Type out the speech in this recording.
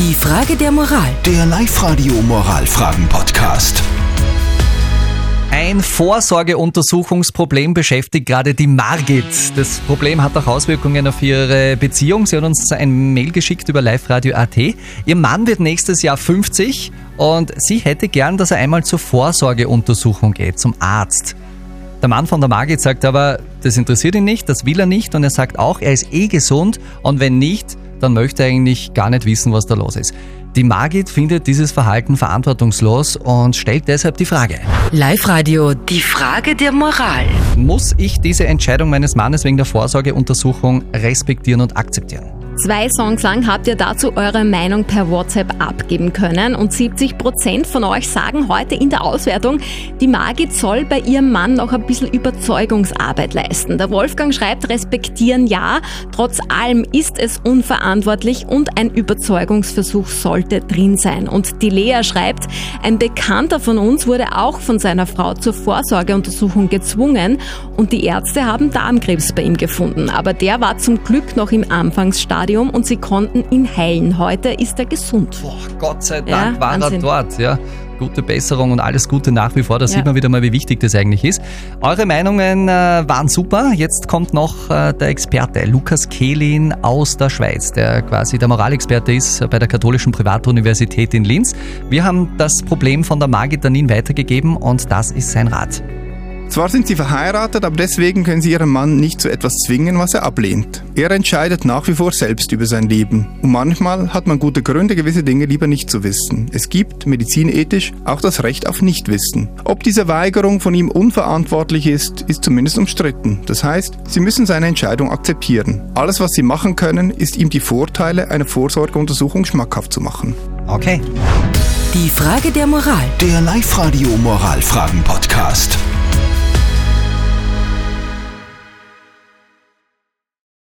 Die Frage der Moral. Der Live-Radio Moralfragen-Podcast. Ein Vorsorgeuntersuchungsproblem beschäftigt gerade die Margit. Das Problem hat auch Auswirkungen auf ihre Beziehung. Sie hat uns ein Mail geschickt über liveradio.at. Ihr Mann wird nächstes Jahr 50 und sie hätte gern, dass er einmal zur Vorsorgeuntersuchung geht, zum Arzt. Der Mann von der Margit sagt aber, das interessiert ihn nicht, das will er nicht und er sagt auch, er ist eh gesund und wenn nicht, dann möchte er eigentlich gar nicht wissen, was da los ist. Die Margit findet dieses Verhalten verantwortungslos und stellt deshalb die Frage. Live-Radio. Die Frage der Moral. Muss ich diese Entscheidung meines Mannes wegen der Vorsorgeuntersuchung respektieren und akzeptieren? Zwei Songs lang habt ihr dazu eure Meinung per WhatsApp abgeben können und 70 Prozent von euch sagen heute in der Auswertung, die Margit soll bei ihrem Mann noch ein bisschen Überzeugungsarbeit leisten. Der Wolfgang schreibt, respektieren ja, trotz allem ist es unverantwortlich und ein Überzeugungsversuch sollte drin sein. Und die Lea schreibt, ein Bekannter von uns wurde auch von seiner Frau zur Vorsorgeuntersuchung gezwungen und die Ärzte haben Darmkrebs bei ihm gefunden. Aber der war zum Glück noch im Anfangsstadium Stadium und sie konnten ihn heilen. Heute ist er gesund. Boah, Gott sei Dank Ja, war Wahnsinn. er dort. Ja. Gute Besserung und alles Gute nach wie vor. Da Ja. sieht man wieder mal, wie wichtig das eigentlich ist. Eure Meinungen äh, waren super. Jetzt kommt noch äh, der Experte Lukas Kehlin aus der Schweiz, der quasi der Moralexperte ist bei der Katholischen Privatuniversität in Linz. Wir haben das Problem von der Margit Danin weitergegeben und das ist sein Rat. Zwar sind sie verheiratet, aber deswegen können sie ihren Mann nicht zu etwas zwingen, was er ablehnt. Er entscheidet nach wie vor selbst über sein Leben. Und manchmal hat man gute Gründe, gewisse Dinge lieber nicht zu wissen. Es gibt, medizinethisch, auch das Recht auf Nichtwissen. Ob diese Weigerung von ihm unverantwortlich ist, ist zumindest umstritten. Das heißt, sie müssen seine Entscheidung akzeptieren. Alles, was sie machen können, ist ihm die Vorteile einer Vorsorgeuntersuchung schmackhaft zu machen. Okay. Die Frage der Moral. Der Live-Radio Moralfragen-Podcast.